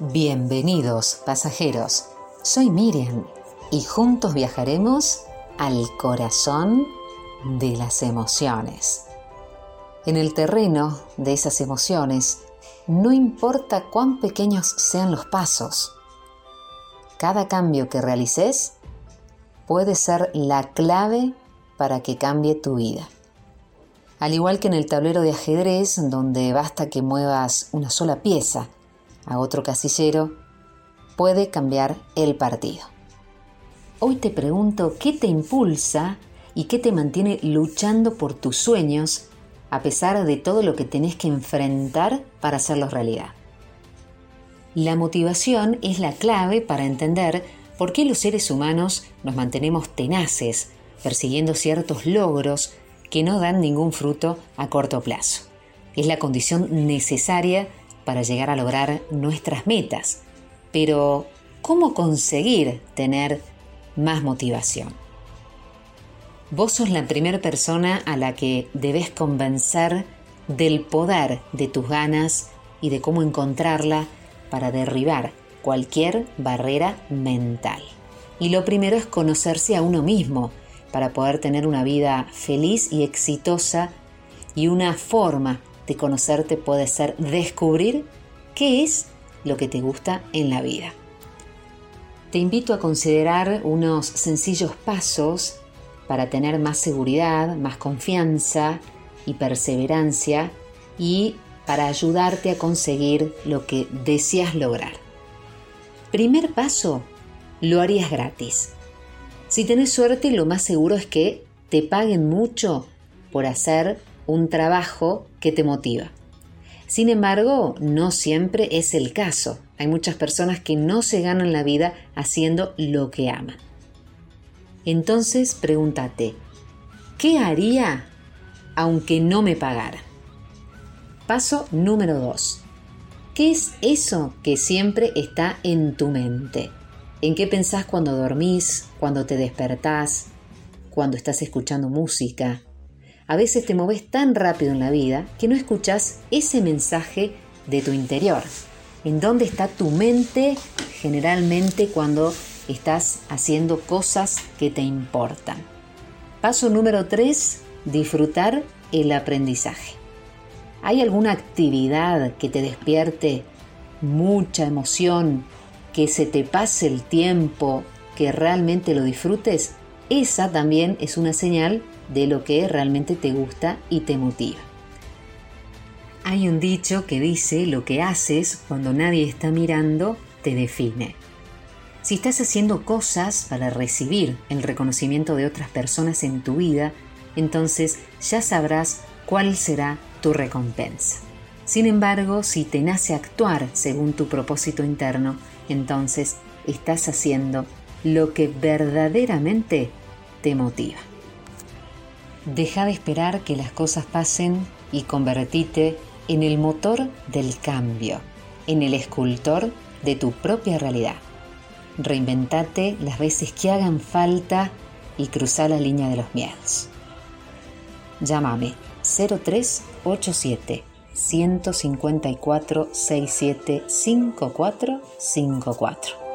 Bienvenidos pasajeros, soy Miriam y juntos viajaremos al corazón de las emociones. En el terreno de esas emociones, no importa cuán pequeños sean los pasos, cada cambio que realices puede ser la clave para que cambie tu vida. Al igual que en el tablero de ajedrez, donde basta que muevas una sola pieza a otro casillero, puede cambiar el partido. Hoy te pregunto qué te impulsa y qué te mantiene luchando por tus sueños a pesar de todo lo que tenés que enfrentar para hacerlos realidad. La motivación es la clave para entender por qué los seres humanos nos mantenemos tenaces, persiguiendo ciertos logros que no dan ningún fruto a corto plazo. Es la condición necesaria para llegar a lograr nuestras metas. Pero, ¿cómo conseguir tener más motivación? Vos sos la primera persona a la que debes convencer del poder de tus ganas y de cómo encontrarla para derribar cualquier barrera mental. Y lo primero es conocerse a uno mismo para poder tener una vida feliz y exitosa y una forma de conocerte puede ser descubrir qué es lo que te gusta en la vida. Te invito a considerar unos sencillos pasos para tener más seguridad, más confianza y perseverancia y para ayudarte a conseguir lo que deseas lograr. Primer paso, lo harías gratis. Si tenés suerte, lo más seguro es que te paguen mucho por hacer un trabajo que te motiva. Sin embargo, no siempre es el caso. Hay muchas personas que no se ganan la vida haciendo lo que aman. Entonces pregúntate, ¿qué haría aunque no me pagara? Paso número 2. ¿Qué es eso que siempre está en tu mente? ¿En qué pensás cuando dormís, cuando te despertás, cuando estás escuchando música? A veces te moves tan rápido en la vida que no escuchas ese mensaje de tu interior. ¿En dónde está tu mente generalmente cuando estás haciendo cosas que te importan? Paso número 3, disfrutar el aprendizaje. ¿Hay alguna actividad que te despierte mucha emoción que se te pase el tiempo, que realmente lo disfrutes, esa también es una señal de lo que realmente te gusta y te motiva. Hay un dicho que dice lo que haces cuando nadie está mirando te define. Si estás haciendo cosas para recibir el reconocimiento de otras personas en tu vida, entonces ya sabrás cuál será tu recompensa. Sin embargo, si te nace actuar según tu propósito interno, entonces estás haciendo lo que verdaderamente te motiva. Deja de esperar que las cosas pasen y convertite en el motor del cambio, en el escultor de tu propia realidad. Reinventate las veces que hagan falta y cruza la línea de los miedos. Llámame 0387 154 67 5454